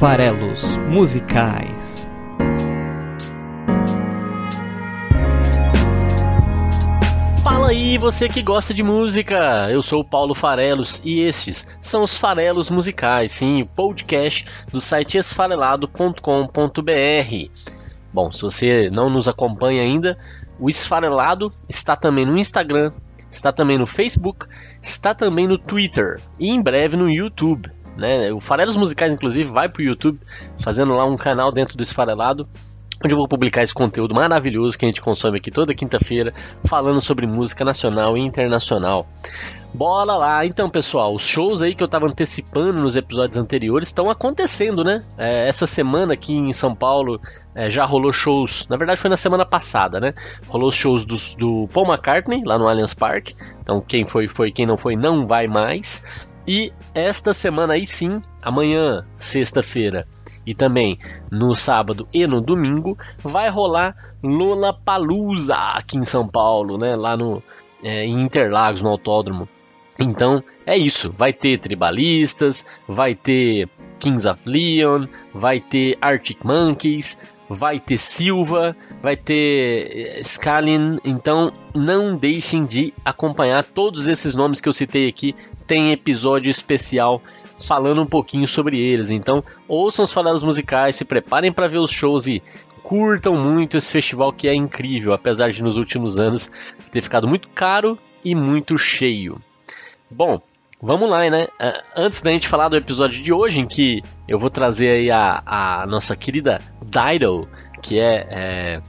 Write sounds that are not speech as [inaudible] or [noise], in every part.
farelos musicais. Fala aí, você que gosta de música! Eu sou o Paulo Farelos e estes são os Farelos Musicais, sim, o podcast do site esfarelado.com.br. Bom, se você não nos acompanha ainda, o Esfarelado está também no Instagram, está também no Facebook, está também no Twitter e em breve no YouTube. Né? O Farelos Musicais, inclusive, vai para o YouTube, fazendo lá um canal dentro do Esfarelado, onde eu vou publicar esse conteúdo maravilhoso que a gente consome aqui toda quinta-feira, falando sobre música nacional e internacional. Bora lá, então pessoal, os shows aí que eu tava antecipando nos episódios anteriores estão acontecendo, né? É, essa semana aqui em São Paulo é, já rolou shows, na verdade foi na semana passada, né? Rolou os shows do, do Paul McCartney lá no Allianz Parque, então quem foi, foi, quem não foi, não vai mais. E esta semana aí sim, amanhã, sexta-feira, e também no sábado e no domingo, vai rolar Lola Palusa aqui em São Paulo, né? Lá no é, em Interlagos, no autódromo. Então é isso, vai ter tribalistas, vai ter Kings of Leon, vai ter Arctic Monkeys, vai ter Silva, vai ter eh, Scalin, então não deixem de acompanhar todos esses nomes que eu citei aqui, tem episódio especial falando um pouquinho sobre eles. Então, ouçam os falados musicais, se preparem para ver os shows e curtam muito esse festival que é incrível, apesar de nos últimos anos ter ficado muito caro e muito cheio. Bom, vamos lá, né? Antes da gente falar do episódio de hoje, em que eu vou trazer aí a, a nossa querida Dido, que é, é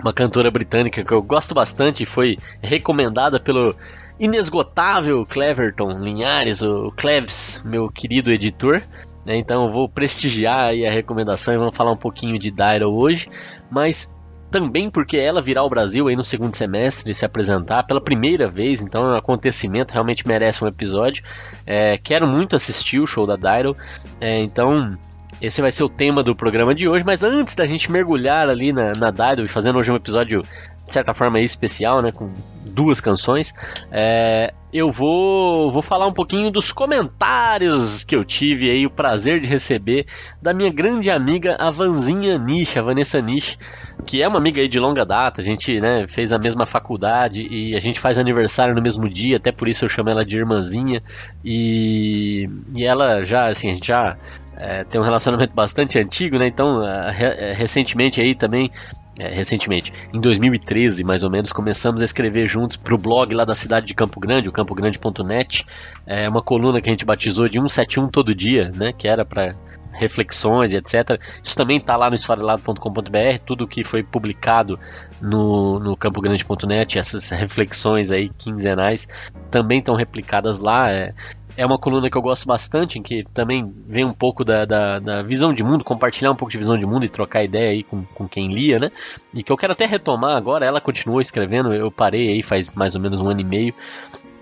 uma cantora britânica que eu gosto bastante e foi recomendada pelo inesgotável Cleverton Linhares, o Cleves, meu querido editor. Né? Então eu vou prestigiar a recomendação e vamos falar um pouquinho de Dido hoje, mas também porque ela virá ao Brasil aí no segundo semestre se apresentar pela primeira vez, então é um acontecimento, realmente merece um episódio. É, quero muito assistir o show da Dido, é, então esse vai ser o tema do programa de hoje, mas antes da gente mergulhar ali na, na e fazendo hoje um episódio de certa forma especial, né, com duas canções, é, eu vou, vou falar um pouquinho dos comentários que eu tive aí o prazer de receber da minha grande amiga a Vanzinha Nish, a Vanessa Nish, que é uma amiga aí de longa data, a gente né, fez a mesma faculdade e a gente faz aniversário no mesmo dia, até por isso eu chamo ela de irmãzinha, e, e ela já, assim, a gente já é, tem um relacionamento bastante antigo, né? Então, é, recentemente aí também é, recentemente, em 2013 mais ou menos, começamos a escrever juntos para o blog lá da cidade de Campo Grande, o campogrande.net, é uma coluna que a gente batizou de 171 todo dia, né, que era para reflexões e etc. Isso também está lá no esfarelado.com.br, tudo que foi publicado no, no campogrande.net, essas reflexões aí quinzenais também estão replicadas lá. É, é uma coluna que eu gosto bastante, em que também vem um pouco da, da, da, visão de mundo, compartilhar um pouco de visão de mundo e trocar ideia aí com, com quem lia, né? E que eu quero até retomar agora, ela continua escrevendo, eu parei aí faz mais ou menos um ano e meio,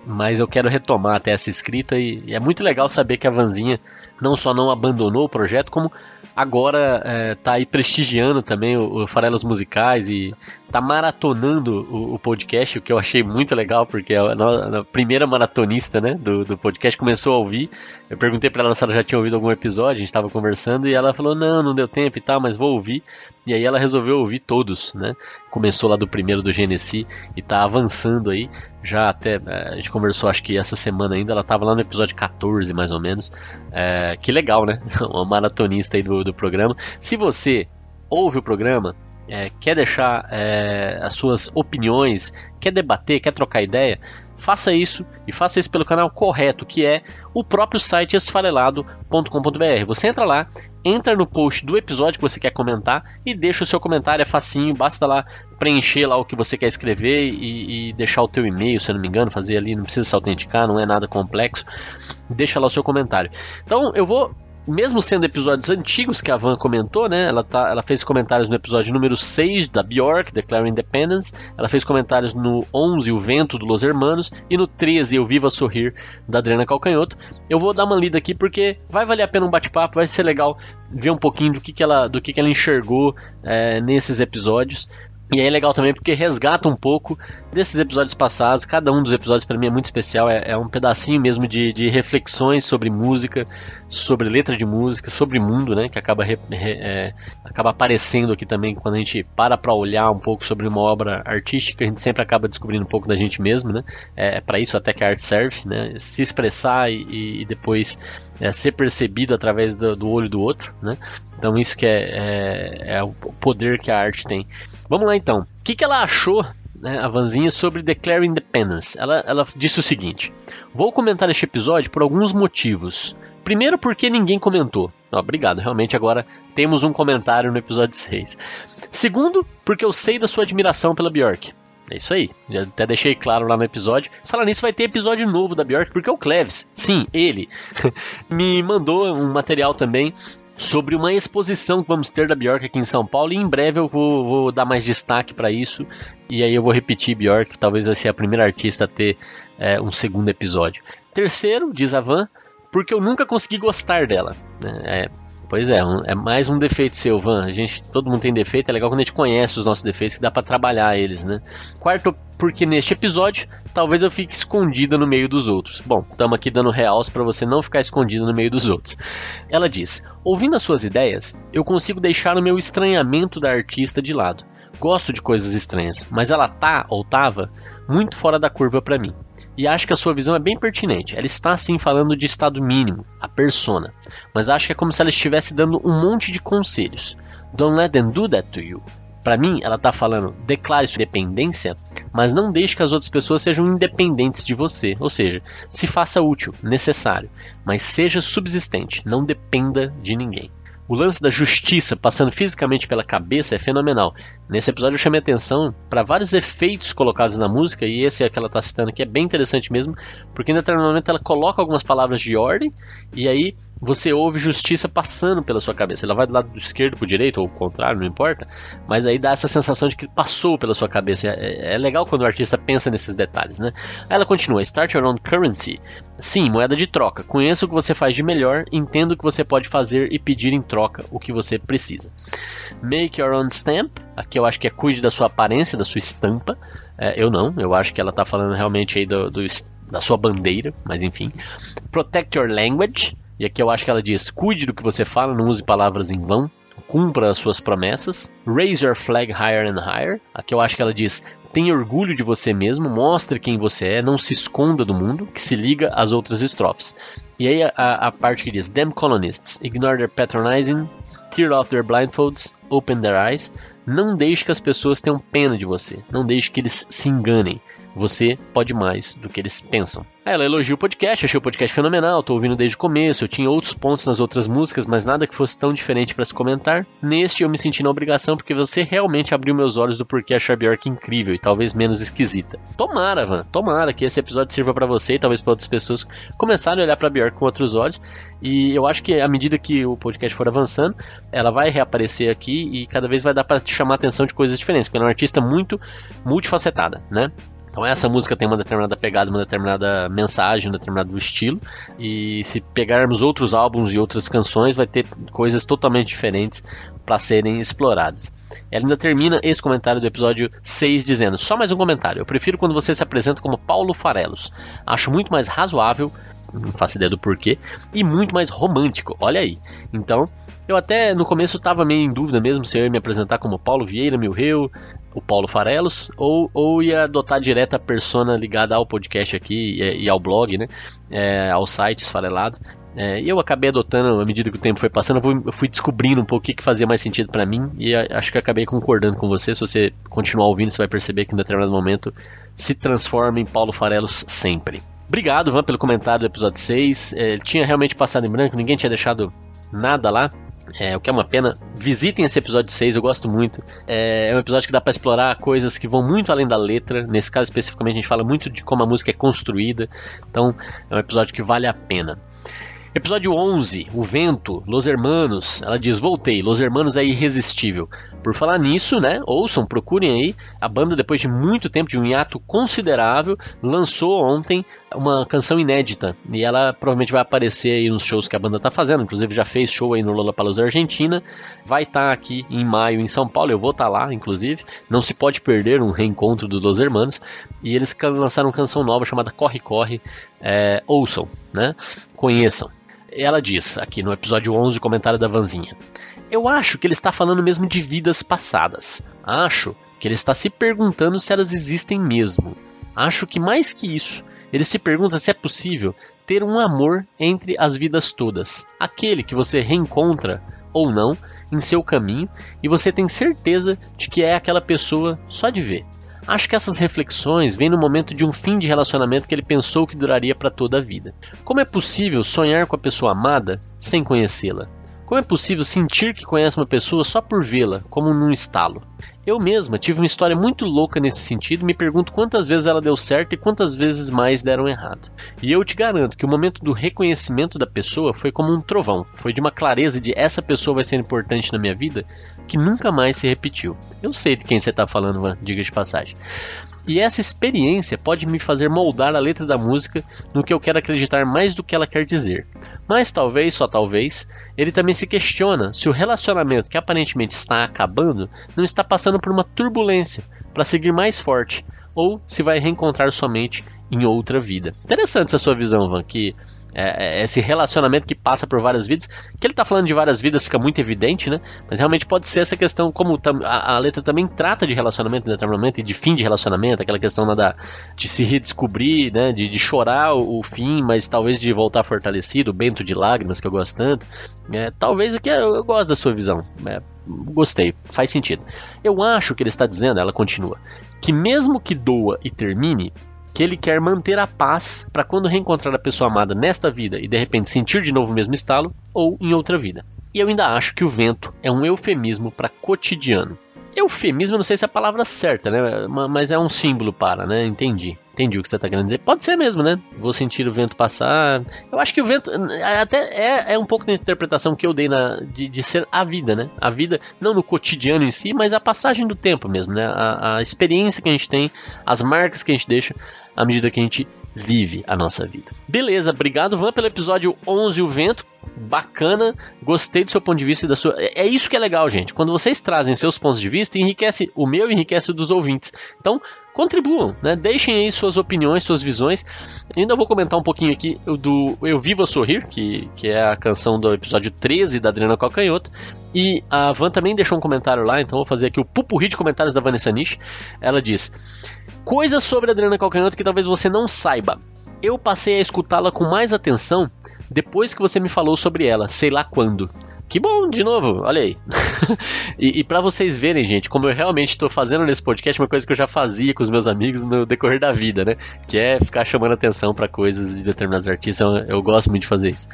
mas eu quero retomar até essa escrita e é muito legal saber que a Vanzinha não só não abandonou o projeto, como agora é, tá aí prestigiando também o, o Farelas Musicais e tá maratonando o, o, podcast, o que eu achei muito legal, porque a, a, a primeira maratonista né, do, do, podcast começou a ouvir. Eu perguntei para ela se ela já tinha ouvido algum episódio, a gente estava conversando, e ela falou: não, não deu tempo e tal, mas vou ouvir. E aí ela resolveu ouvir todos, né? Começou lá do primeiro do Genesi e tá avançando aí. Já até é, a gente conversou, acho que essa semana ainda, ela tava lá no episódio 14, mais ou menos. É, que legal, né? [laughs] Uma maratonista aí do, do programa. Se você ouve o programa, é, quer deixar é, as suas opiniões, quer debater, quer trocar ideia, faça isso e faça isso pelo canal correto, que é o próprio site esfarelado.com.br. Você entra lá, entra no post do episódio que você quer comentar e deixa o seu comentário, é facinho, basta lá preencher lá o que você quer escrever e, e deixar o teu e-mail, se eu não me engano, fazer ali, não precisa se autenticar, não é nada complexo. Deixa lá o seu comentário. Então eu vou mesmo sendo episódios antigos que a Van comentou, né? Ela, tá, ela fez comentários no episódio número 6 da Bjork, Declare Independence. Ela fez comentários no 11, O Vento, do Los Hermanos. E no 13, Eu Viva Sorrir, da Adriana Calcanhoto. Eu vou dar uma lida aqui porque vai valer a pena um bate-papo, vai ser legal ver um pouquinho do que, que, ela, do que, que ela enxergou é, nesses episódios. E é legal também porque resgata um pouco desses episódios passados. Cada um dos episódios para mim é muito especial. É, é um pedacinho mesmo de, de, reflexões sobre música, sobre letra de música, sobre mundo, né? Que acaba, re, re, é, acaba aparecendo aqui também quando a gente para para olhar um pouco sobre uma obra artística. A gente sempre acaba descobrindo um pouco da gente mesmo, né? É, é para isso até que a arte serve, né? Se expressar e, e depois é, ser percebido através do, do, olho do outro, né? Então isso que é, é, é o poder que a arte tem. Vamos lá então. O que, que ela achou, né, a Vanzinha, sobre Declare Independence? Ela, ela disse o seguinte: Vou comentar este episódio por alguns motivos. Primeiro, porque ninguém comentou. Obrigado, realmente agora temos um comentário no episódio 6. Segundo, porque eu sei da sua admiração pela Bjork. É isso aí, já até deixei claro lá no episódio. Falar nisso, vai ter episódio novo da Bjork, porque o Cleves, sim, ele, [laughs] me mandou um material também sobre uma exposição que vamos ter da Bjork aqui em São Paulo e em breve eu vou, vou dar mais destaque para isso e aí eu vou repetir Bjork, talvez vai ser a primeira artista a ter é, um segundo episódio. Terceiro, diz a Van, porque eu nunca consegui gostar dela. Né? É, Pois é, um, é mais um defeito seu, Van. A gente, todo mundo tem defeito, é legal quando a gente conhece os nossos defeitos, que dá para trabalhar eles, né? Quarto, porque neste episódio, talvez eu fique escondida no meio dos outros. Bom, estamos aqui dando reals para você não ficar escondido no meio dos outros. Ela diz: Ouvindo as suas ideias, eu consigo deixar o meu estranhamento da artista de lado. Gosto de coisas estranhas, mas ela tá ou tava muito fora da curva para mim. E acho que a sua visão é bem pertinente. Ela está sim falando de estado mínimo, a persona, mas acho que é como se ela estivesse dando um monte de conselhos. Don't let them do that to you. Para mim, ela está falando, declare sua independência, mas não deixe que as outras pessoas sejam independentes de você. Ou seja, se faça útil, necessário, mas seja subsistente, não dependa de ninguém. O lance da justiça passando fisicamente pela cabeça é fenomenal. Nesse episódio eu chamei atenção para vários efeitos colocados na música, e esse é que ela está citando aqui é bem interessante mesmo, porque em determinado momento ela coloca algumas palavras de ordem, e aí você ouve justiça passando pela sua cabeça. Ela vai do lado esquerdo para o direito, ou o contrário, não importa, mas aí dá essa sensação de que passou pela sua cabeça. É, é legal quando o artista pensa nesses detalhes, né? Aí ela continua: Start your own currency. Sim, moeda de troca. Conheça o que você faz de melhor, entenda o que você pode fazer e pedir em troca o que você precisa. Make your own stamp. Aqui eu acho que é cuide da sua aparência, da sua estampa. É, eu não, eu acho que ela está falando realmente aí do, do, da sua bandeira, mas enfim. Protect your language. E aqui eu acho que ela diz: cuide do que você fala, não use palavras em vão. Cumpra as suas promessas. Raise your flag higher and higher. Aqui eu acho que ela diz: tenha orgulho de você mesmo, mostre quem você é, não se esconda do mundo, que se liga às outras estrofes. E aí a, a parte que diz: Damn colonists, ignore their patronizing, tear off their blindfolds, open their eyes. Não deixe que as pessoas tenham pena de você. Não deixe que eles se enganem. Você pode mais do que eles pensam. Ela elogia o podcast, achei o podcast fenomenal, tô ouvindo desde o começo, eu tinha outros pontos nas outras músicas, mas nada que fosse tão diferente para se comentar. Neste eu me senti na obrigação porque você realmente abriu meus olhos do porquê achar Bjork incrível e talvez menos esquisita. Tomara, Van, tomara que esse episódio sirva para você e talvez para outras pessoas começarem a olhar para Bjork com outros olhos. E eu acho que à medida que o podcast for avançando, ela vai reaparecer aqui e cada vez vai dar para te chamar a atenção de coisas diferentes, porque ela é uma artista muito multifacetada, né? Então essa música tem uma determinada pegada, uma determinada mensagem, um determinado estilo. E se pegarmos outros álbuns e outras canções, vai ter coisas totalmente diferentes para serem exploradas. Ela ainda termina esse comentário do episódio 6 dizendo: Só mais um comentário. Eu prefiro quando você se apresenta como Paulo Farelos. Acho muito mais razoável, não faço ideia do porquê, e muito mais romântico. Olha aí. Então, eu até no começo estava meio em dúvida mesmo se eu ia me apresentar como Paulo Vieira Milreu, o Paulo Farelos, ou, ou ia adotar direto a persona ligada ao podcast aqui e, e ao blog, né? É, ao site esfarelado. É, e eu acabei adotando, à medida que o tempo foi passando, eu fui, eu fui descobrindo um pouco o que, que fazia mais sentido para mim e acho que acabei concordando com você. Se você continuar ouvindo, você vai perceber que em determinado momento se transforma em Paulo Farelos sempre. Obrigado, Van, pelo comentário do episódio 6. É, ele tinha realmente passado em branco, ninguém tinha deixado nada lá. É, o que é uma pena. Visitem esse episódio 6, eu gosto muito. É, é um episódio que dá para explorar coisas que vão muito além da letra. Nesse caso especificamente, a gente fala muito de como a música é construída. Então, é um episódio que vale a pena. Episódio 11, O Vento, Los Hermanos. Ela diz: Voltei, Los Hermanos é irresistível. Por falar nisso, né? Ouçam, procurem aí. A banda, depois de muito tempo, de um hiato considerável, lançou ontem uma canção inédita e ela provavelmente vai aparecer aí nos shows que a banda tá fazendo, inclusive já fez show aí no Lollapalooza Argentina, vai estar tá aqui em maio em São Paulo, eu vou estar tá lá, inclusive, não se pode perder um reencontro dos Los Hermanos, e eles lançaram uma canção nova chamada Corre Corre, é, ouçam, né, conheçam. Ela diz aqui no episódio 11, comentário da Vanzinha. Eu acho que ele está falando mesmo de vidas passadas. Acho que ele está se perguntando se elas existem mesmo. Acho que mais que isso, ele se pergunta se é possível ter um amor entre as vidas todas, aquele que você reencontra ou não em seu caminho e você tem certeza de que é aquela pessoa só de ver. Acho que essas reflexões vêm no momento de um fim de relacionamento que ele pensou que duraria para toda a vida. Como é possível sonhar com a pessoa amada sem conhecê-la? Como é possível sentir que conhece uma pessoa só por vê-la, como num estalo? Eu mesma tive uma história muito louca nesse sentido e me pergunto quantas vezes ela deu certo e quantas vezes mais deram errado. E eu te garanto que o momento do reconhecimento da pessoa foi como um trovão, foi de uma clareza de essa pessoa vai ser importante na minha vida que nunca mais se repetiu. Eu sei de quem você está falando, diga de passagem. E essa experiência pode me fazer moldar a letra da música no que eu quero acreditar mais do que ela quer dizer. Mas talvez, só talvez, ele também se questiona se o relacionamento que aparentemente está acabando não está passando por uma turbulência para seguir mais forte, ou se vai reencontrar somente em outra vida. Interessante essa sua visão, Van, que é, é, esse relacionamento que passa por várias vidas. Que ele está falando de várias vidas fica muito evidente, né? Mas realmente pode ser essa questão, como a, a letra também trata de relacionamento em determinado momento e de fim de relacionamento, aquela questão né, da, de se redescobrir, né? De, de chorar o, o, fim, mas talvez de voltar fortalecido, o bento de lágrimas que eu gosto tanto. É, talvez aqui eu, eu gosto da sua visão. É, gostei, faz sentido. Eu acho que ele está dizendo, ela continua, que mesmo que doa e termine, que ele quer manter a paz para quando reencontrar a pessoa amada nesta vida e de repente sentir de novo o mesmo estalo ou em outra vida. E eu ainda acho que o vento é um eufemismo para cotidiano. Eufemismo, eu não sei se é a palavra certa, né? Mas é um símbolo para, né? Entendi. Entendi o que você está querendo dizer. Pode ser mesmo, né? Vou sentir o vento passar. Eu acho que o vento até é, é um pouco da interpretação que eu dei na, de, de, ser a vida, né? A vida, não no cotidiano em si, mas a passagem do tempo mesmo, né? A, a experiência que a gente tem, as marcas que a gente deixa à medida que a gente vive a nossa vida. Beleza, obrigado Van pelo episódio 11 O Vento. Bacana, gostei do seu ponto de vista e da sua. É, é isso que é legal, gente. Quando vocês trazem seus pontos de vista, enriquece o meu enriquece o dos ouvintes. Então, contribuam, né? Deixem aí suas opiniões, suas visões. ainda vou comentar um pouquinho aqui do Eu Vivo a Sorrir, que, que é a canção do episódio 13 da Adriana Calcanhoto. E a Van também deixou um comentário lá, então vou fazer aqui o pupurri de comentários da Vanessa Nish. Ela diz: Coisas sobre a Adriana Calcanhoto que talvez você não saiba. Eu passei a escutá-la com mais atenção depois que você me falou sobre ela, sei lá quando. Que bom, de novo, olha aí. [laughs] e, e para vocês verem, gente, como eu realmente estou fazendo nesse podcast uma coisa que eu já fazia com os meus amigos no decorrer da vida, né? Que é ficar chamando atenção para coisas de determinados artistas. Eu, eu gosto muito de fazer isso.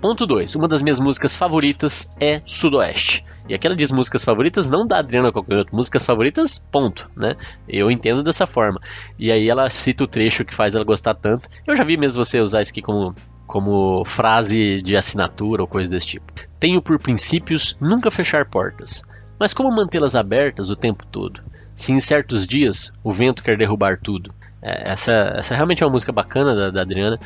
Ponto 2. Uma das minhas músicas favoritas é Sudoeste. E aquela diz músicas favoritas não da Adriana Cocoyoto, músicas favoritas, ponto, né? Eu entendo dessa forma. E aí ela cita o trecho que faz ela gostar tanto. Eu já vi mesmo você usar isso aqui como como frase de assinatura ou coisa desse tipo. Tenho por princípios nunca fechar portas, mas como mantê-las abertas o tempo todo? Se em certos dias o vento quer derrubar tudo. É, essa, essa realmente é uma música bacana da, da Adriana.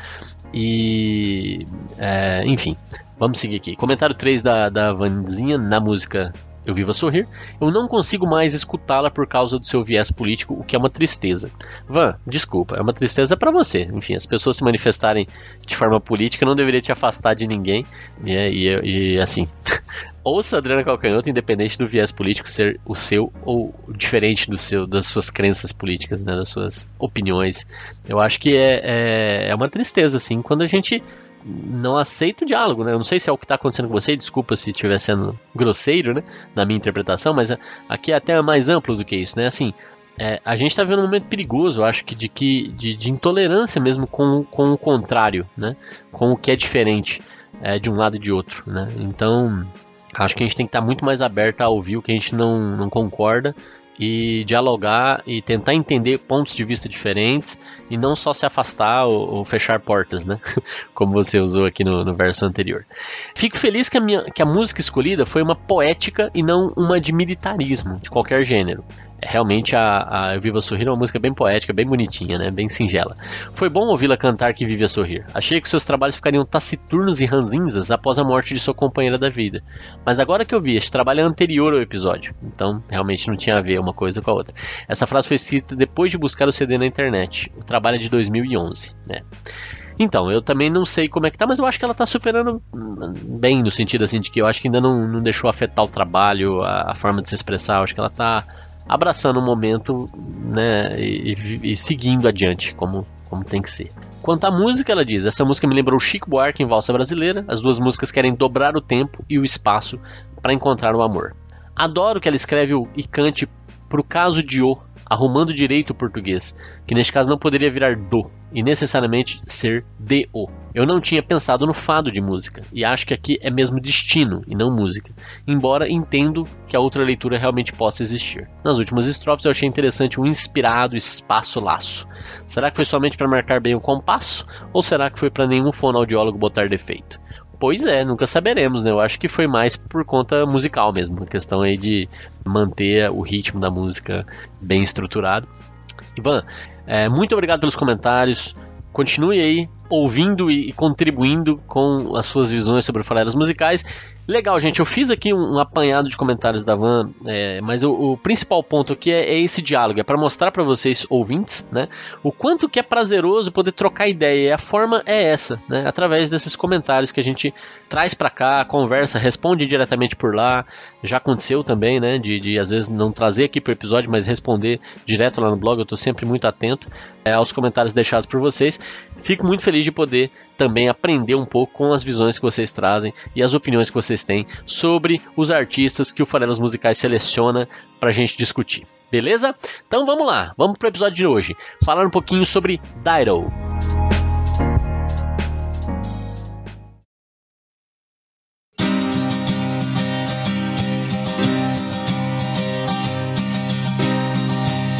E. É, enfim, vamos seguir aqui. Comentário 3 da, da Vanzinha na música eu vivo a sorrir, eu não consigo mais escutá-la por causa do seu viés político, o que é uma tristeza. Van, desculpa, é uma tristeza para você. Enfim, as pessoas se manifestarem de forma política não deveria te afastar de ninguém. E, e, e assim, [laughs] ouça Adriana Calcanhoto, independente do viés político ser o seu ou diferente do seu, das suas crenças políticas, né, das suas opiniões. Eu acho que é, é, é uma tristeza, assim, quando a gente não aceito o diálogo, né? Eu não sei se é o que está acontecendo com você, desculpa se estiver sendo grosseiro, né? Na minha interpretação, mas aqui é até mais amplo do que isso, né? Assim, é, a gente está vendo um momento perigoso, eu acho que de, que, de, de intolerância mesmo com, com o contrário, né? Com o que é diferente é, de um lado e de outro, né? Então, acho que a gente tem que estar tá muito mais aberto a ouvir o que a gente não, não concorda e dialogar e tentar entender pontos de vista diferentes e não só se afastar ou, ou fechar portas, né? [laughs] Como você usou aqui no, no, verso anterior. Fico feliz que a, minha, que a música escolhida foi uma poética e não uma de militarismo, de qualquer gênero. Realmente a, a Eu Viva Sorrir é uma música bem poética, bem bonitinha, né? Bem singela. Foi bom ouvi-la cantar que vive a sorrir. Achei que seus trabalhos ficariam taciturnos e ranzinzas após a morte de sua companheira da vida. Mas agora que eu vi, este trabalho é anterior ao episódio. Então, realmente não tinha a ver uma coisa com a outra. Essa frase foi escrita depois de buscar o CD na internet. O trabalho é de 2011, né? Então, eu também não sei como é que tá, mas eu acho que ela tá superando bem, no sentido assim, de que eu acho que ainda não, não deixou afetar o trabalho, a, a forma de se expressar, eu acho que ela tá abraçando o momento, né, e, e, seguindo adiante, como, como tem que ser. Quanto à música, ela diz: essa música me lembrou Chico Buarque em Valsa Brasileira. As duas músicas querem dobrar o tempo e o espaço para encontrar o amor. Adoro que ela escreve e cante pro caso de O, arrumando direito o português, que neste caso não poderia virar do e necessariamente ser do. Eu não tinha pensado no fado de música e acho que aqui é mesmo destino e não música, embora entendo que a outra leitura realmente possa existir. Nas últimas estrofes eu achei interessante o inspirado espaço-laço. Será que foi somente para marcar bem o compasso ou será que foi para nenhum fonoaudiólogo botar defeito? Pois é, nunca saberemos, né? Eu acho que foi mais por conta musical mesmo, a questão aí de manter o ritmo da música bem estruturado. Ivan, é, muito obrigado pelos comentários. Continue aí ouvindo e contribuindo com as suas visões sobre farelas musicais. Legal, gente. Eu fiz aqui um, apanhado de comentários da Van, é, mas o, o, principal ponto aqui é, é esse diálogo, é para mostrar para vocês ouvintes, né, o quanto que é prazeroso poder trocar ideia. E a forma é essa, né, através desses comentários que a gente traz para cá, conversa, responde diretamente por lá. Já aconteceu também, né, de, de às vezes não trazer aqui pro episódio, mas responder direto lá no blog. Eu tô sempre muito atento é, aos comentários deixados por vocês. Fico muito feliz de poder também aprender um pouco com as visões que vocês trazem e as opiniões que vocês têm sobre os artistas que o Farelas Musicais seleciona para a gente discutir. Beleza? Então vamos lá, vamos para o episódio de hoje. Falar um pouquinho sobre Dido.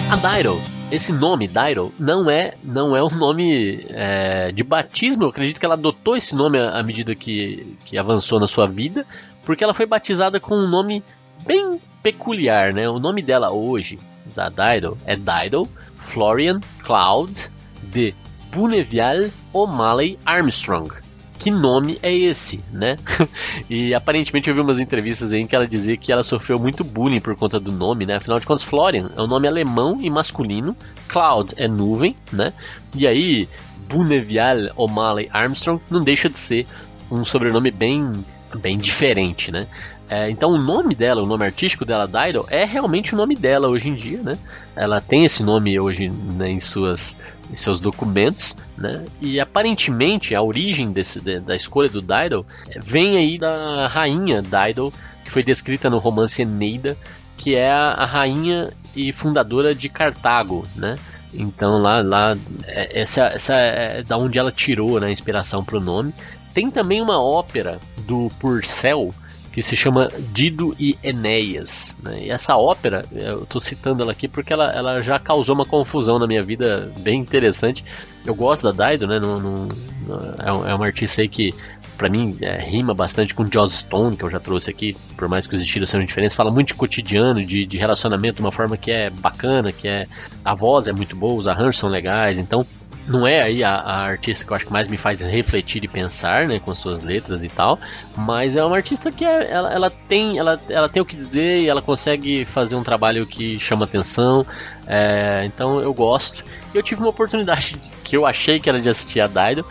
A Dido esse nome, Dairo, não é não é um nome é, de batismo. Eu acredito que ela adotou esse nome à medida que, que avançou na sua vida, porque ela foi batizada com um nome bem peculiar, né? O nome dela hoje, da Dido, é Dido Florian Cloud de Bunevial O'Malley Armstrong que nome é esse, né? [laughs] e aparentemente eu vi umas entrevistas aí em que ela dizia que ela sofreu muito bullying por conta do nome, né? Afinal de contas, Florian é um nome alemão e masculino, Cloud é nuvem, né? E aí, Bunevial O'Malley Armstrong não deixa de ser um sobrenome bem, bem diferente, né? É, então o nome dela, o nome artístico dela, Dido, é realmente o nome dela hoje em dia, né? Ela tem esse nome hoje né, em, suas, em seus documentos, né? E aparentemente a origem desse, de, da escolha do Dido vem aí da rainha Dido, que foi descrita no romance Eneida, que é a, a rainha e fundadora de Cartago, né? Então lá, lá é, essa, essa é da onde ela tirou né, a inspiração para o nome. Tem também uma ópera do Purcell, que se chama Dido e Enéas. Né? E essa ópera, eu estou citando ela aqui porque ela, ela já causou uma confusão na minha vida bem interessante. Eu gosto da Dido, né? Não, não, é, é uma artista aí que para mim é, rima bastante com Joss Stone, que eu já trouxe aqui, por mais que os estilos sejam diferentes, fala muito de cotidiano, de, de relacionamento de uma forma que é bacana, que é a voz é muito boa, os arranjos são legais, então não é aí a, a, artista que eu acho que mais me faz refletir e pensar, né, com as suas letras e tal, mas é uma artista que é, ela, ela, tem, ela, ela tem o que dizer e ela consegue fazer um trabalho que chama atenção, é, então eu gosto. Eu tive uma oportunidade que eu achei que era de assistir a Dido,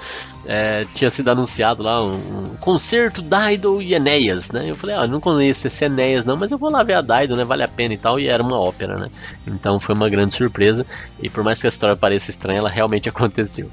é, tinha sido anunciado lá um, um concerto Dido e Enéas, né? Eu falei, ah, não conheço esse Enéas não, mas eu vou lá ver a Dido, né? Vale a pena e tal, e era uma ópera, né? Então foi uma grande surpresa, e por mais que a história pareça estranha, ela realmente [laughs] aconteceu.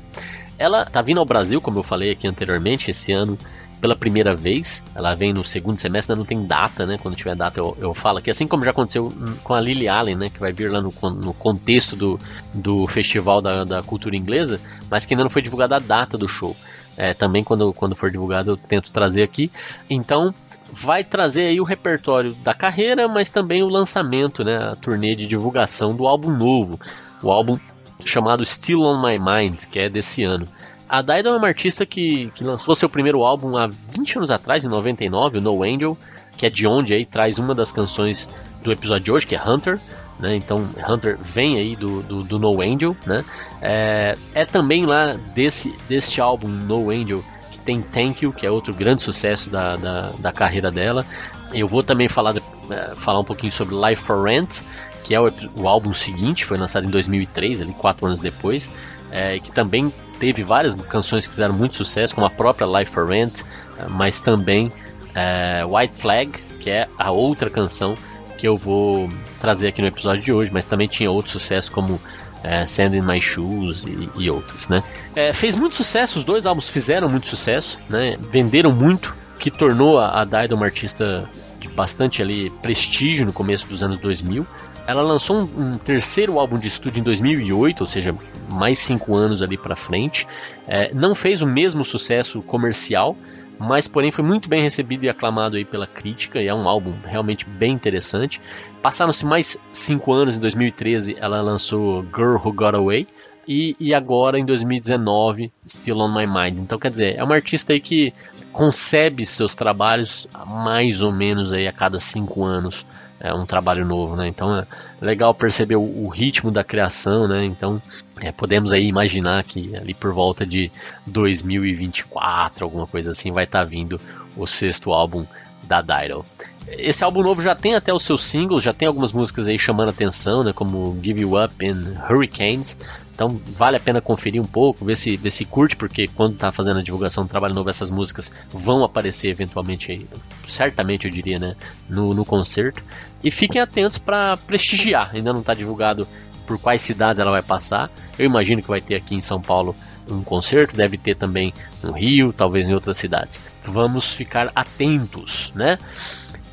Ela tá vindo ao Brasil, como eu falei aqui anteriormente, esse ano, pela primeira vez. Ela vem no segundo semestre, não tem data, né? Quando tiver data eu, eu falo aqui. Assim como já aconteceu com a Lily Allen, né? Que vai vir lá no, no contexto do, do Festival da, da Cultura Inglesa, mas que ainda não foi divulgada a data do show. É, também quando, quando for divulgado eu tento trazer aqui. Então vai trazer aí o repertório da carreira, mas também o lançamento, né? A turnê de divulgação do álbum novo. O álbum chamado Still on My Mind, que é desse ano. A Dido é uma artista que, que lançou seu primeiro álbum há 20 anos atrás, em 99, o No Angel, que é de onde aí traz uma das canções do episódio de hoje, que é Hunter. né? Então Hunter vem aí do, do, do No Angel, né? É, é, também lá desse, deste álbum No Angel que tem Thank You, que é outro grande sucesso da, da, da carreira dela. Eu vou também falar, é, falar um pouquinho sobre Life for Rent, que é o, o, álbum seguinte, foi lançado em 2003, ali quatro anos depois, é, que também teve várias canções que fizeram muito sucesso, como a própria Life for Rent, é, mas também é, White Flag, que é a outra canção que eu vou trazer aqui no episódio de hoje, mas também tinha outros sucessos como é, Sand in My Shoes e, e outros, né? É, fez muito sucesso, os dois álbuns fizeram muito sucesso, né? Venderam muito, que tornou a, a Dido uma artista de bastante ali prestígio no começo dos anos 2000. Ela lançou um, um, terceiro álbum de estúdio em 2008, ou seja, mais cinco anos ali para frente. É, não fez o mesmo sucesso comercial, mas porém foi muito bem recebido e aclamado aí pela crítica, e é um álbum realmente bem interessante. Passaram-se mais cinco anos, em 2013 ela lançou Girl Who Got Away, e, e, agora em 2019 Still on My Mind. Então quer dizer, é uma artista aí que concebe seus trabalhos mais ou menos aí a cada cinco anos é um trabalho novo, né? Então é legal perceber o, o ritmo da criação, né? Então é, podemos aí imaginar que ali por volta de 2024, alguma coisa assim, vai estar tá vindo o sexto álbum da Dido. Esse álbum novo já tem até os seus singles, já tem algumas músicas aí chamando atenção, né, como Give You Up and Hurricanes. Então vale a pena conferir um pouco, ver se, ver se curte, porque quando está fazendo a divulgação do trabalho novo, essas músicas vão aparecer eventualmente, certamente eu diria, né, no, no concerto. E fiquem atentos para prestigiar, ainda não está divulgado por quais cidades ela vai passar. Eu imagino que vai ter aqui em São Paulo um concerto, deve ter também no Rio, talvez em outras cidades. Vamos ficar atentos, né?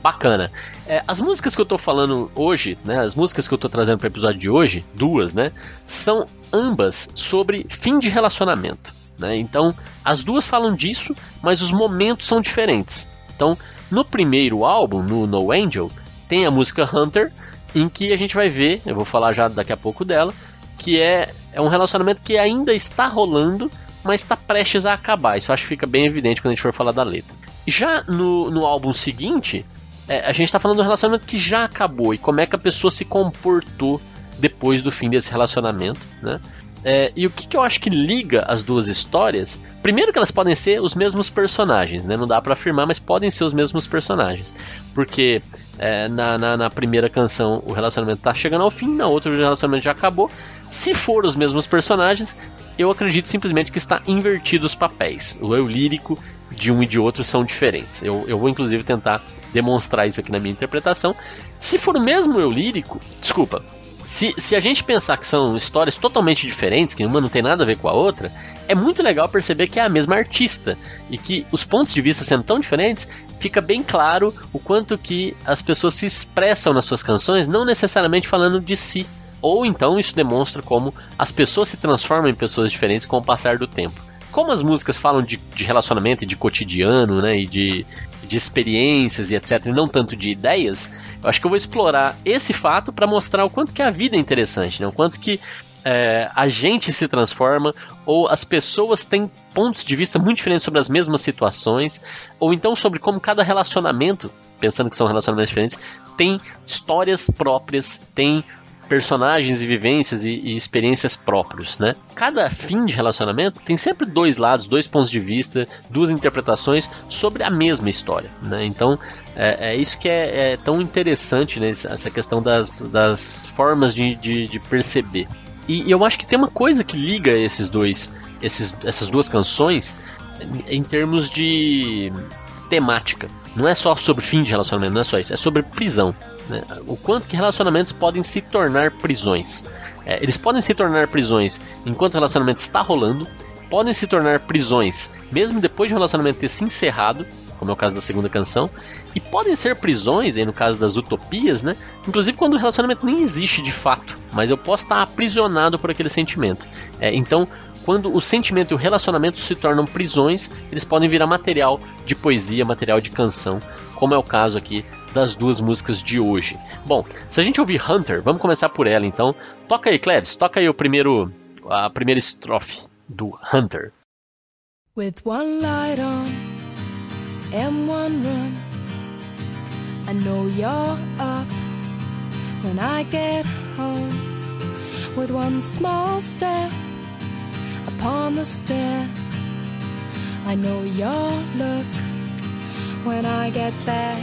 Bacana. É, as músicas que eu tô falando hoje, né, as músicas que eu tô trazendo para o episódio de hoje, duas, né, são ambas sobre fim de relacionamento. Né? Então, as duas falam disso, mas os momentos são diferentes. Então, no primeiro álbum, no No Angel, tem a música Hunter, em que a gente vai ver, eu vou falar já daqui a pouco dela, que é, é um relacionamento que ainda está rolando, mas está prestes a acabar. Isso acho que fica bem evidente quando a gente for falar da letra. Já no, no álbum seguinte, é, a gente está falando do relacionamento que já acabou e como é que a pessoa se comportou depois do fim desse relacionamento, né? É, e o que, que, eu acho que liga as duas histórias? Primeiro que elas podem ser os mesmos personagens, né? Não dá para afirmar, mas podem ser os mesmos personagens. Porque é, na, na, na, primeira canção o relacionamento tá chegando ao fim, na outra o relacionamento já acabou. Se for os mesmos personagens, eu acredito simplesmente que está invertido os papéis. O eu lírico de um e de outro são diferentes. Eu, eu vou inclusive tentar demonstrar isso aqui na minha interpretação. Se for o mesmo eu lírico, desculpa, se, se a gente pensar que são histórias totalmente diferentes, que uma não tem nada a ver com a outra, é muito legal perceber que é a mesma artista e que os pontos de vista sendo tão diferentes, fica bem claro o quanto que as pessoas se expressam nas suas canções, não necessariamente falando de si. Ou então isso demonstra como as pessoas se transformam em pessoas diferentes com o passar do tempo como as músicas falam de, de, relacionamento e de cotidiano, né, e de, de experiências e etc, e não tanto de ideias, eu acho que eu vou explorar esse fato para mostrar o quanto que a vida é interessante, né? o quanto que é, a gente se transforma ou as pessoas têm pontos de vista muito diferentes sobre as mesmas situações, ou então sobre como cada relacionamento, pensando que são relacionamentos diferentes, tem histórias próprias, tem personagens e vivências e, e, experiências próprios, né? Cada fim de relacionamento tem sempre dois lados, dois pontos de vista, duas interpretações sobre a mesma história, né? Então é, é isso que é, é, tão interessante, né? Essa questão das, das formas de, de, de perceber. E, e eu acho que tem uma coisa que liga esses dois, esses, essas duas canções em termos de temática. Não é só sobre fim de relacionamento, não é só isso, é sobre prisão. Né? O quanto que relacionamentos podem se tornar prisões. É, eles podem se tornar prisões enquanto o relacionamento está rolando, podem se tornar prisões mesmo depois de um relacionamento ter se encerrado, como é o caso da segunda canção, e podem ser prisões, aí no caso das utopias, né? Inclusive quando o relacionamento nem existe de fato, mas eu posso estar aprisionado por aquele sentimento. É, então, quando o sentimento e o relacionamento se tornam prisões, eles podem virar material de poesia, material de canção, como é o caso aqui das duas músicas de hoje. Bom, se a gente ouvir Hunter, vamos começar por ela então. Toca aí, Klebs, toca aí o primeiro, a primeira estrofe do Hunter. With one light on and one I know you're up when I get home with one small step upon the stair. I know your look when I get there.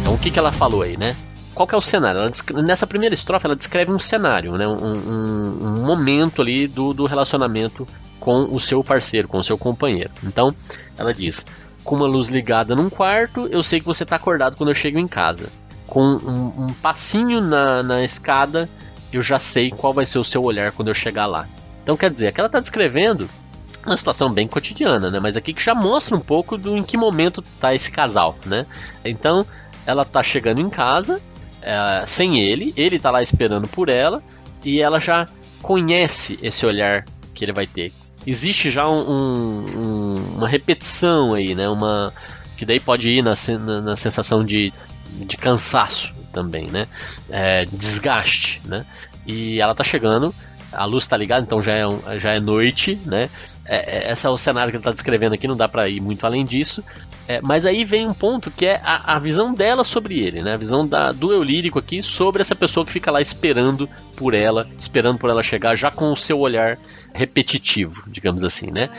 Então o que, que ela falou aí, né? Qual que é o cenário? Ela, nessa primeira estrofe ela descreve um cenário, né? um, um, um momento ali do, do relacionamento com o seu parceiro, com o seu companheiro. Então ela diz: com uma luz ligada num quarto, eu sei que você está acordado quando eu chego em casa. Com um, um passinho na, na escada, eu já sei qual vai ser o seu olhar quando eu chegar lá. Então quer dizer, que ela está descrevendo uma situação bem cotidiana, né? Mas aqui que já mostra um pouco do em que momento está esse casal, né? Então ela está chegando em casa é, sem ele, ele está lá esperando por ela e ela já conhece esse olhar que ele vai ter. Existe já um, um, uma repetição aí, né? Uma que daí pode ir na, na, na sensação de, de cansaço também, né? É, desgaste, né? E ela tá chegando, a luz tá ligada, então já é, já é noite, né? É, é, esse é o cenário que ele tá descrevendo aqui, não dá para ir muito além disso. É, mas aí vem um ponto que é a, a, visão dela sobre ele, né? A visão da, do eu lírico aqui sobre essa pessoa que fica lá esperando por ela, esperando por ela chegar, já com o seu olhar repetitivo, digamos assim, né?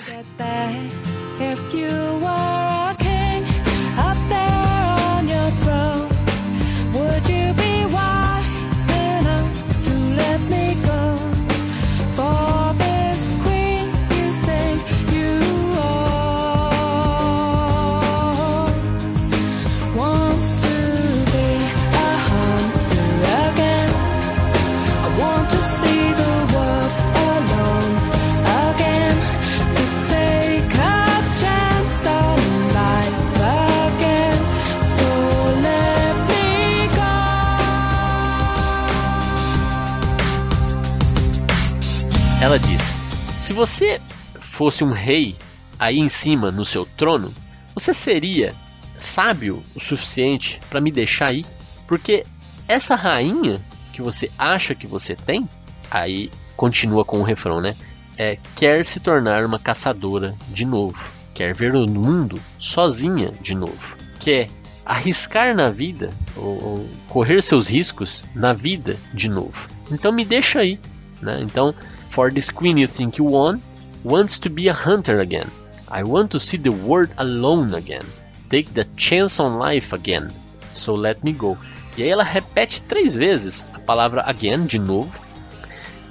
Você fosse um rei aí em cima no seu trono, você seria sábio o suficiente para me deixar ir? Porque essa rainha que você acha que você tem, aí continua com o refrão, né? É, quer se tornar uma caçadora de novo, quer ver o mundo sozinha de novo, quer arriscar na vida ou, ou correr seus riscos na vida de novo. Então me deixa aí, né? Então For this queen you think you won wants to be a hunter again. I want to see the world alone again. Take the chance on life again. So let me go. E aí ela repete três vezes a palavra again, de novo,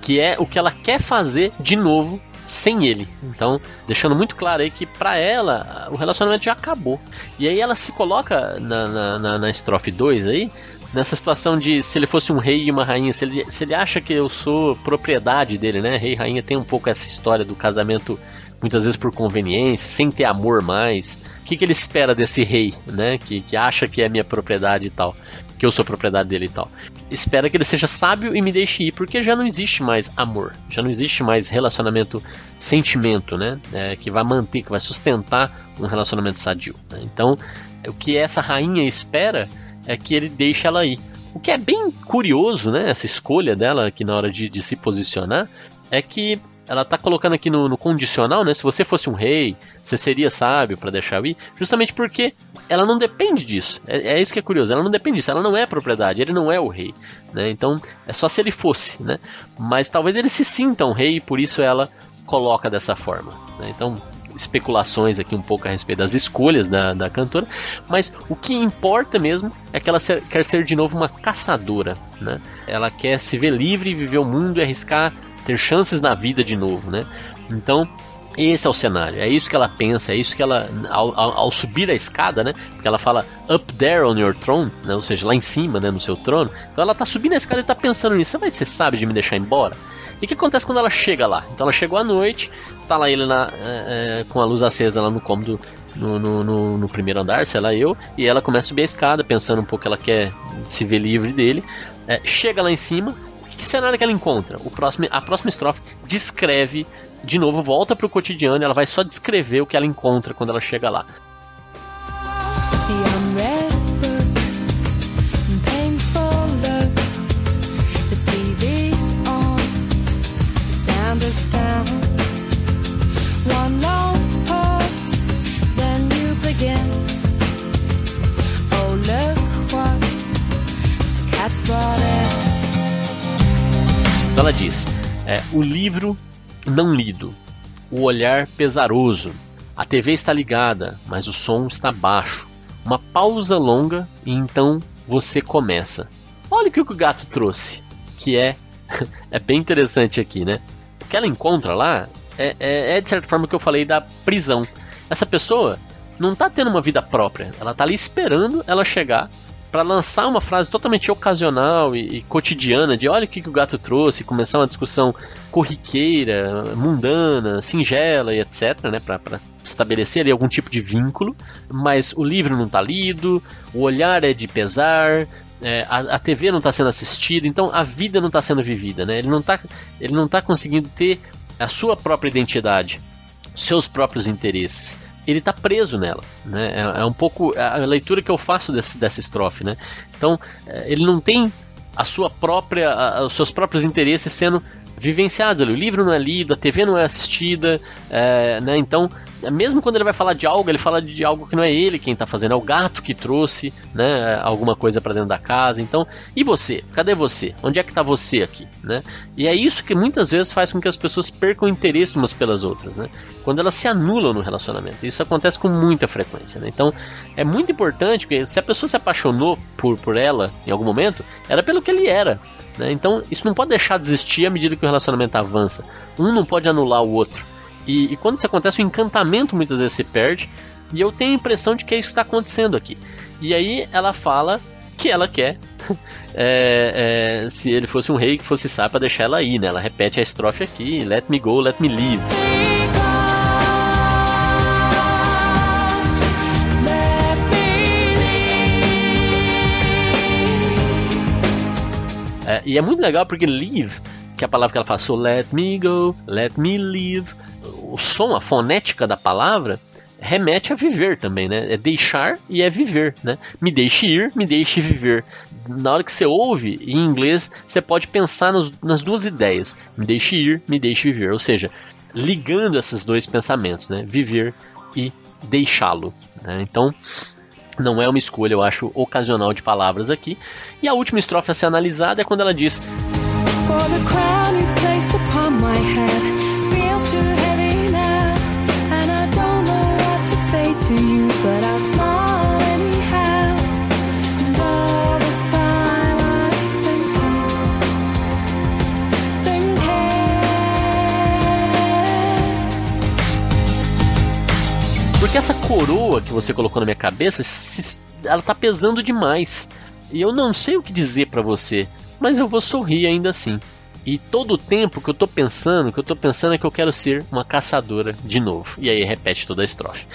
que é o que ela quer fazer de novo sem ele. Então, deixando muito claro aí que para ela o relacionamento já acabou. E aí ela se coloca na, na, na, na estrofe 2 aí nessa situação de se ele fosse um rei e uma rainha, se ele, se ele acha que eu sou propriedade dele, né? Rei e rainha tem um pouco essa história do casamento muitas vezes por conveniência, sem ter amor mais. O que, que ele espera desse rei, né? Que, que acha que é minha propriedade e tal. Que eu sou propriedade dele e tal. Espera que ele seja sábio e me deixe ir, porque já não existe mais amor, já não existe mais relacionamento, sentimento, né? É, que vai manter, que vai sustentar um relacionamento sadio. Né? Então, o que essa rainha espera é que ele deixa ela ir. O que é bem curioso, né? Essa escolha dela aqui na hora de, de se posicionar é que ela está colocando aqui no, no, condicional, né? Se você fosse um rei, você seria sábio para deixar eu ir, justamente porque ela não depende disso. É, é, isso que é curioso. Ela não depende disso. Ela não é propriedade. Ele não é o rei, né? Então é só se ele fosse, né? Mas talvez ele se sinta um rei e por isso ela coloca dessa forma. Né? Então especulações aqui um pouco a respeito das escolhas da, da cantora, mas o que importa mesmo é que ela ser, quer ser de novo uma caçadora, né? Ela quer se ver livre, viver o mundo e arriscar, ter chances na vida de novo, né? Então, esse é o cenário, é isso que ela pensa, é isso que ela, ao, ao, ao, subir a escada, né? Porque ela fala up there on your throne, né? Ou seja, lá em cima, né? No seu trono. Então ela tá subindo a escada e tá pensando nisso. Você vai ser sábio de me deixar embora? E o que acontece quando ela chega lá? Então ela chegou à noite, tá lá ele na, é, é, com a luz acesa lá no cômodo no, no, no, no, primeiro andar, sei lá eu, e ela começa a subir a escada, pensando um pouco que ela quer se ver livre dele. É, chega lá em cima, que cenário que ela encontra? O próximo, a próxima estrofe descreve, de novo, volta pro cotidiano, ela vai só descrever o que ela encontra quando ela chega lá. Então ela diz: é, o livro não lido, o olhar pesaroso, a TV está ligada, mas o som está baixo. Uma pausa longa e então você começa. Olha o que o gato trouxe, que é [laughs] é bem interessante aqui, né? O que ela encontra lá é, é, é de certa forma o que eu falei da prisão. Essa pessoa não está tendo uma vida própria, ela está ali esperando ela chegar para lançar uma frase totalmente ocasional e, e, cotidiana de olha o que, que o gato trouxe, começar uma discussão corriqueira, mundana, singela e etc, né, para estabelecer ali algum tipo de vínculo, mas o livro não está lido, o olhar é de pesar, é, a, a, TV não está sendo assistida, então a vida não está sendo vivida, né? Ele não está ele não tá conseguindo ter a sua própria identidade, seus próprios interesses ele está preso nela. Né? É, é, um pouco a leitura que eu faço desse, dessa estrofe. Né? Então, é, ele não tem a sua própria, a, os seus próprios interesses sendo vivenciados. O livro não é lido, a TV não é assistida, é, né? Então, mesmo quando ele vai falar de algo, ele fala de algo que não é ele quem está fazendo, é o gato que trouxe, né? Alguma coisa para dentro da casa. Então, e você? Cadê você? Onde é que está você aqui, né? E é isso que muitas vezes faz com que as pessoas percam interesse umas pelas outras, né? Quando elas se anulam no relacionamento. Isso acontece com muita frequência, né? Então, é muito importante que se a pessoa se apaixonou por, por ela em algum momento, era pelo que ele era. Né? Então, isso não pode deixar de existir à medida que o relacionamento avança. Um não pode anular o outro. E, e quando isso acontece, o encantamento muitas vezes se perde. E eu tenho a impressão de que é isso que está acontecendo aqui. E aí ela fala que ela quer. [laughs] é, é, se ele fosse um rei que fosse sábio para deixar ela ir, né? Ela repete a estrofe aqui: Let me go, let me leave. É, e é muito legal porque leave, que é a palavra que ela faz, so let me go, let me leave, o som, a fonética da palavra remete a viver também, né? É deixar e é viver, né? Me deixe ir, me deixe viver. Na hora que você ouve em inglês, você pode pensar nos, nas duas ideias: me deixe ir, me deixe viver. Ou seja, ligando esses dois pensamentos, né? Viver e deixá-lo. Né? Então, não é uma escolha, eu acho, ocasional de palavras aqui. E a última estrofe a ser analisada é quando ela diz. Porque essa coroa que você colocou na minha cabeça, ela tá pesando demais. E eu não sei o que dizer para você, mas eu vou sorrir ainda assim. E todo o tempo que eu tô pensando, que eu tô pensando é que eu quero ser uma caçadora de novo. E aí repete toda a estrofe.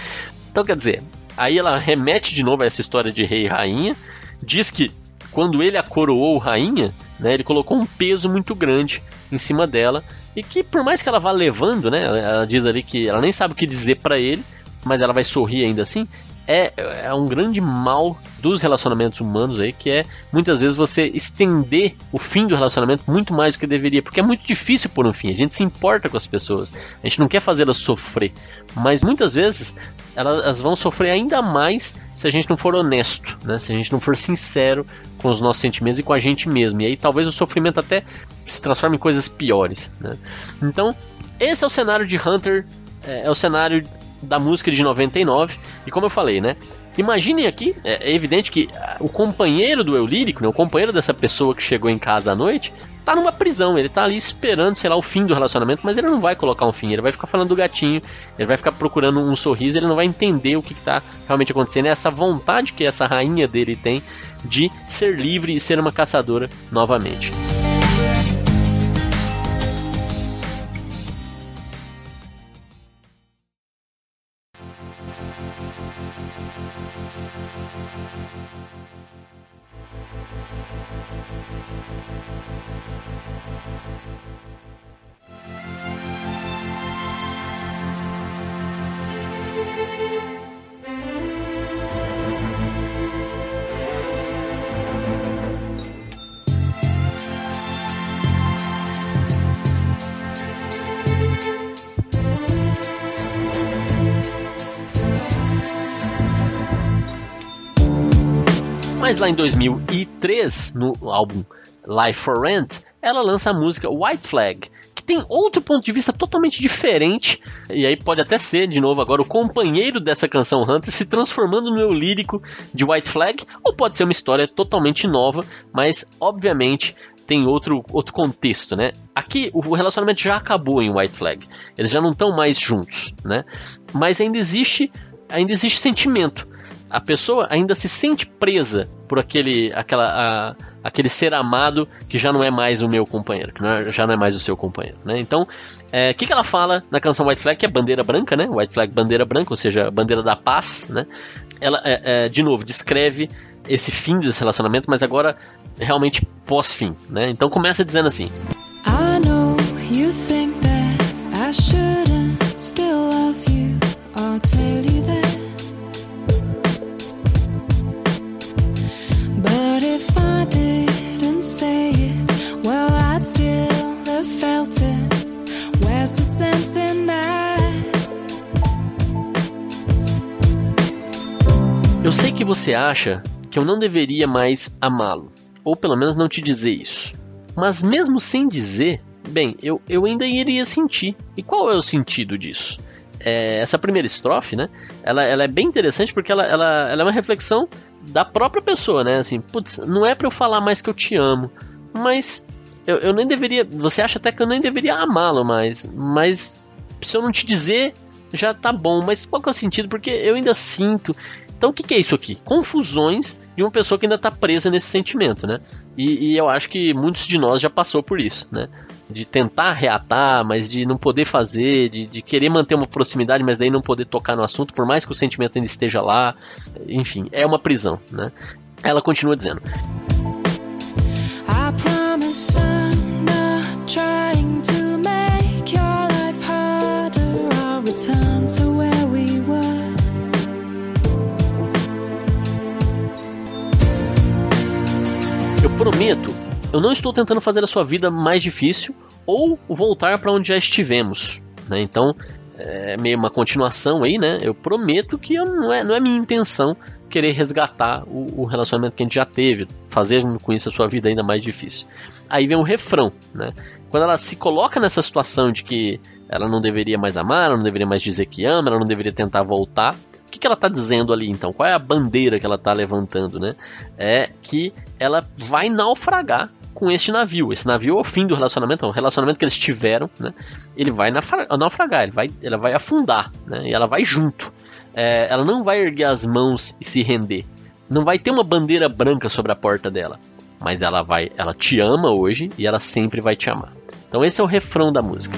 Então quer dizer, aí ela remete de novo a essa história de rei e rainha, diz que quando ele a coroou rainha, né, ele colocou um peso muito grande em cima dela e que por mais que ela vá levando, né, ela diz ali que ela nem sabe o que dizer para ele, mas ela vai sorrir ainda assim, é, é um grande mal dos relacionamentos humanos aí, que é muitas vezes você estender o fim do relacionamento muito mais do que deveria, porque é muito difícil por um fim. A gente se importa com as pessoas, a gente não quer fazê-las sofrer, mas muitas vezes elas vão sofrer ainda mais se a gente não for honesto, né? se a gente não for sincero com os nossos sentimentos e com a gente mesmo. E aí talvez o sofrimento até se transforme em coisas piores. Né? Então, esse é o cenário de Hunter, é, é o cenário da música de 99. E como eu falei, né? Imaginem aqui, é, é evidente que o companheiro do eu lírico, né, o companheiro dessa pessoa que chegou em casa à noite, tá numa prisão, ele tá ali esperando, sei lá, o fim do relacionamento, mas ele não vai colocar um fim, ele vai ficar falando do gatinho, ele vai ficar procurando um sorriso, ele não vai entender o que, que tá realmente acontecendo, é essa vontade que essa rainha dele tem de ser livre e ser uma caçadora novamente. Lá em 2003, no álbum Life for Rent, ela lança a música White Flag, que tem outro ponto de vista totalmente diferente, e aí pode até ser, de novo, agora o companheiro dessa canção Hunter se transformando no eu lírico de White Flag, ou pode ser uma história totalmente nova, mas obviamente tem outro, outro contexto, né? Aqui o relacionamento já acabou em White Flag, eles já não estão mais juntos, né? Mas ainda existe, ainda existe sentimento a pessoa ainda se sente presa por aquele, aquela, a, aquele ser amado que já não é mais o meu companheiro, que não é, já não é mais o seu companheiro. Né? Então, o é, que, que ela fala na canção White Flag, que é bandeira branca, né? White Flag, bandeira branca, ou seja, bandeira da paz. Né? Ela, é, é, de novo, descreve esse fim desse relacionamento, mas agora realmente pós-fim. Né? Então começa dizendo assim: Eu sei que você acha que eu não deveria mais amá-lo, ou pelo menos não te dizer isso. Mas mesmo sem dizer, bem, eu, eu ainda iria sentir. E qual é o sentido disso? É, essa primeira estrofe, né? Ela, ela é bem interessante porque ela, ela, ela é uma reflexão da própria pessoa, né? Assim, putz, não é para eu falar mais que eu te amo, mas eu, eu nem deveria. Você acha até que eu nem deveria amá-lo mais, mas se eu não te dizer, já tá bom. Mas qual que é o sentido? Porque eu ainda sinto. Então o que, que é isso aqui? Confusões de uma pessoa que ainda está presa nesse sentimento, né? E, e, eu acho que muitos de nós já passou por isso, né? De tentar reatar, mas de não poder fazer, de, de querer manter uma proximidade, mas daí não poder tocar no assunto, por mais que o sentimento ainda esteja lá. Enfim, é uma prisão, né? Ela continua dizendo. Prometo, eu não estou tentando fazer a sua vida mais difícil ou voltar para onde já estivemos. Né? Então, é meio uma continuação aí, né? Eu prometo que eu, não, é, não é minha intenção querer resgatar o, o, relacionamento que a gente já teve, fazer com isso a sua vida ainda mais difícil. Aí vem o refrão, né? Quando ela se coloca nessa situação de que ela não deveria mais amar, ela não deveria mais dizer que ama, ela não deveria tentar voltar, que, que ela está dizendo ali então? Qual é a bandeira que ela está levantando, né? É que ela vai naufragar com este navio. Esse navio é o fim do relacionamento, é um relacionamento que eles tiveram, né? Ele vai naufragar, ele vai, ela vai afundar, né? E ela vai junto. É, ela não vai erguer as mãos e se render. Não vai ter uma bandeira branca sobre a porta dela. Mas ela vai, ela te ama hoje e ela sempre vai te amar. Então esse é o refrão da música.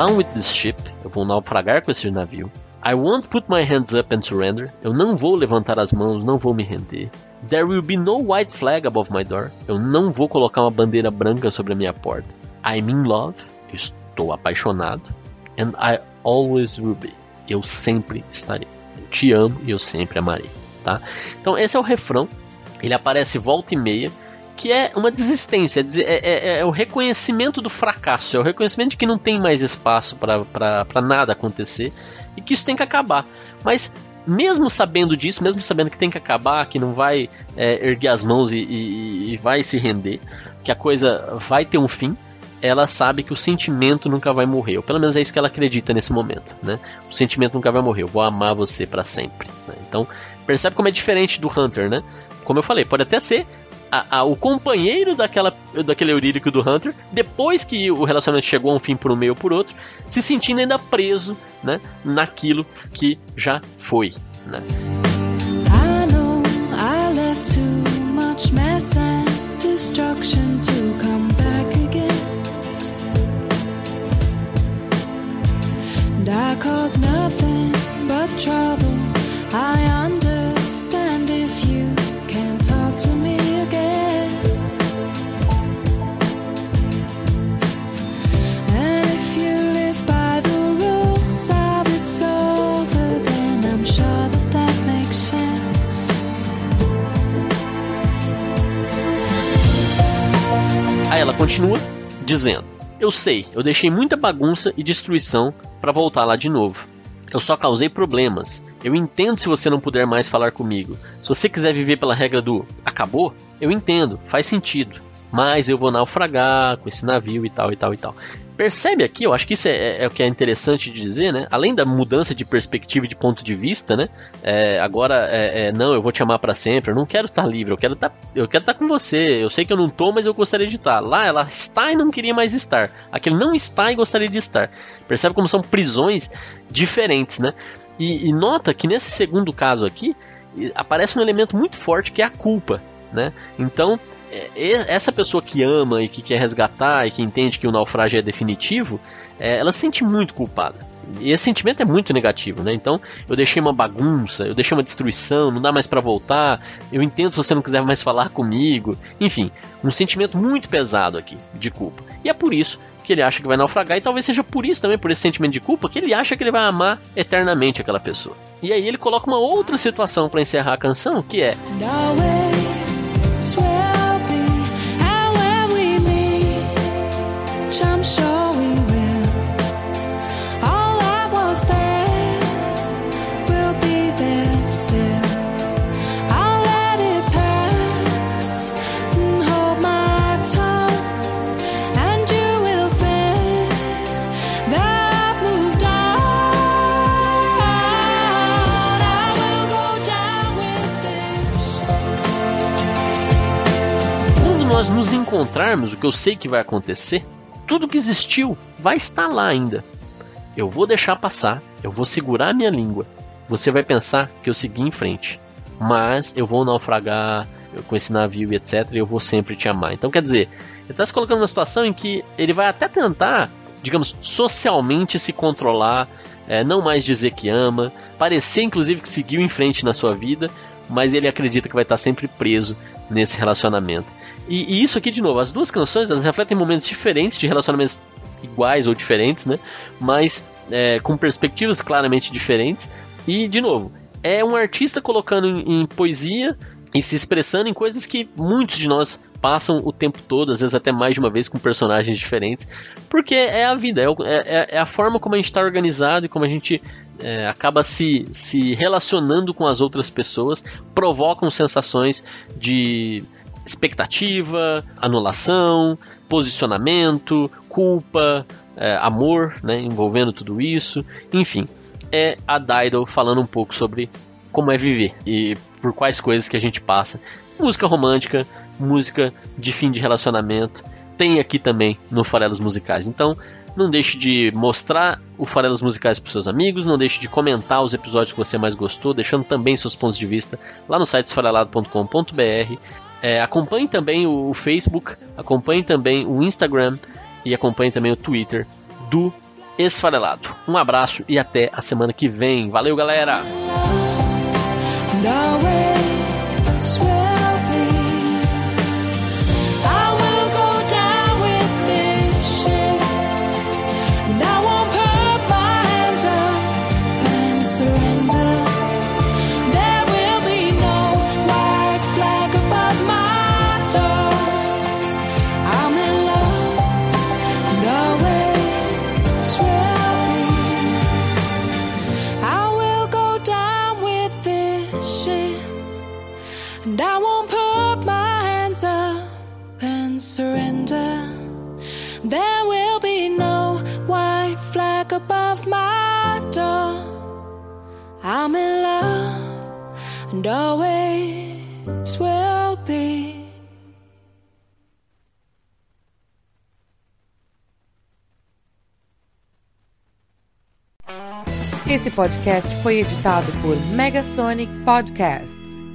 Down with this ship. Eu vou naufragar com esse navio. I won't put my hands up and surrender. Eu não vou levantar as mãos, não vou me render. There will be no white flag above my door. Eu não vou colocar uma bandeira branca sobre a minha porta. I'm in love. Estou apaixonado. And I always will be. Eu sempre estarei. Eu te amo e eu sempre amarei. Tá? Então esse é o refrão. Ele aparece volta e meia que é uma desistência, é, é, é, o reconhecimento do fracasso, é o reconhecimento de que não tem mais espaço para nada acontecer e que isso tem que acabar. Mas mesmo sabendo disso, mesmo sabendo que tem que acabar, que não vai é, erguer as mãos e, e, e, vai se render, que a coisa vai ter um fim, ela sabe que o sentimento nunca vai morrer. Ou pelo menos é isso que ela acredita nesse momento. Né? O sentimento nunca vai morrer. Eu vou amar você para sempre. Né? Então percebe como é diferente do Hunter, né? Como eu falei, pode até ser a, a, o companheiro daquela, daquele eurírico do Hunter, depois que o relacionamento chegou a um fim por um meio ou por outro, se sentindo ainda preso né, naquilo que já foi. Né? I know I left too much mess and destruction to come back again. And I caused nothing but trouble. I understand continua dizendo: Eu sei, eu deixei muita bagunça e destruição para voltar lá de novo. Eu só causei problemas. Eu entendo se você não puder mais falar comigo. Se você quiser viver pela regra do acabou, eu entendo, faz sentido. Mas eu vou naufragar com esse navio e tal e tal e tal. Percebe aqui, eu acho que isso é, é, é, o que é interessante de dizer, né? Além da mudança de perspectiva e de ponto de vista, né? É, agora, é, é não, eu vou te amar para sempre, eu não quero estar livre, eu quero quero estar com você. Eu sei que eu não tô, mas eu gostaria de estar. Lá ela está e não queria mais estar. Aqui ele não está e gostaria de estar. Percebe como são prisões diferentes, né? E, e nota que nesse segundo caso aqui aparece um elemento muito forte que é a culpa, né? Então essa pessoa que ama e que quer resgatar e que entende que o naufrágio é definitivo, é, ela se sente muito culpada. E esse sentimento é muito negativo, né? Então, eu deixei uma bagunça, eu deixei uma destruição, não dá mais para voltar. Eu entendo se você não quiser mais falar comigo. Enfim, um sentimento muito pesado aqui de culpa. E é por isso que ele acha que vai naufragar e talvez seja por isso também, por esse sentimento de culpa, que ele acha que ele vai amar eternamente aquela pessoa. E aí ele coloca uma outra situação para encerrar a canção, que é nós nos encontrarmos, o que eu sei que vai acontecer tudo que existiu vai estar lá ainda. Eu vou deixar passar, eu vou segurar minha língua. Você vai pensar que eu segui em frente, mas eu vou naufragar com esse navio e etc. E eu vou sempre te amar. Então quer dizer, ele está se colocando numa situação em que ele vai até tentar, digamos, socialmente se controlar, é, não mais dizer que ama, parecer inclusive que seguiu em frente na sua vida, mas ele acredita que vai estar sempre preso nesse relacionamento. E, e, isso aqui, de novo, as duas canções elas refletem momentos diferentes de relacionamentos iguais ou diferentes, né? Mas é, com perspectivas claramente diferentes. E, de novo, é um artista colocando em, em poesia e se expressando em coisas que muitos de nós passam o tempo todo, às vezes até mais de uma vez com personagens diferentes, porque é a vida, é, é, é a forma como a gente está organizado e como a gente é, acaba se, se relacionando com as outras pessoas, provocam sensações de expectativa, anulação, posicionamento, culpa, é, amor, né, envolvendo tudo isso, enfim, é a Dido falando um pouco sobre como é viver e por quais coisas que a gente passa. Música romântica, música de fim de relacionamento, tem aqui também no Farelos Musicais. Então, não deixe de mostrar o Farelos Musicais para seus amigos, não deixe de comentar os episódios que você mais gostou, deixando também seus pontos de vista lá no site esfarelado.com.br. É, acompanhe também o, Facebook, acompanhe também o Instagram e acompanhe também o Twitter do Esfarelado. Um abraço e até a semana que vem. Valeu, galera! Above my door. I'm in love and always will be. Esse podcast foi editado por Megasonic Podcasts.